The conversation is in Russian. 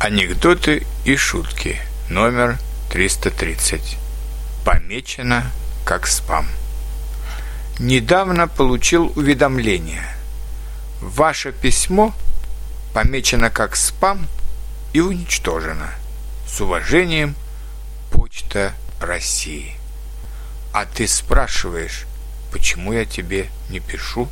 Анекдоты и шутки. Номер 330. Помечено как спам. Недавно получил уведомление. Ваше письмо помечено как спам и уничтожено. С уважением, Почта России. А ты спрашиваешь, почему я тебе не пишу?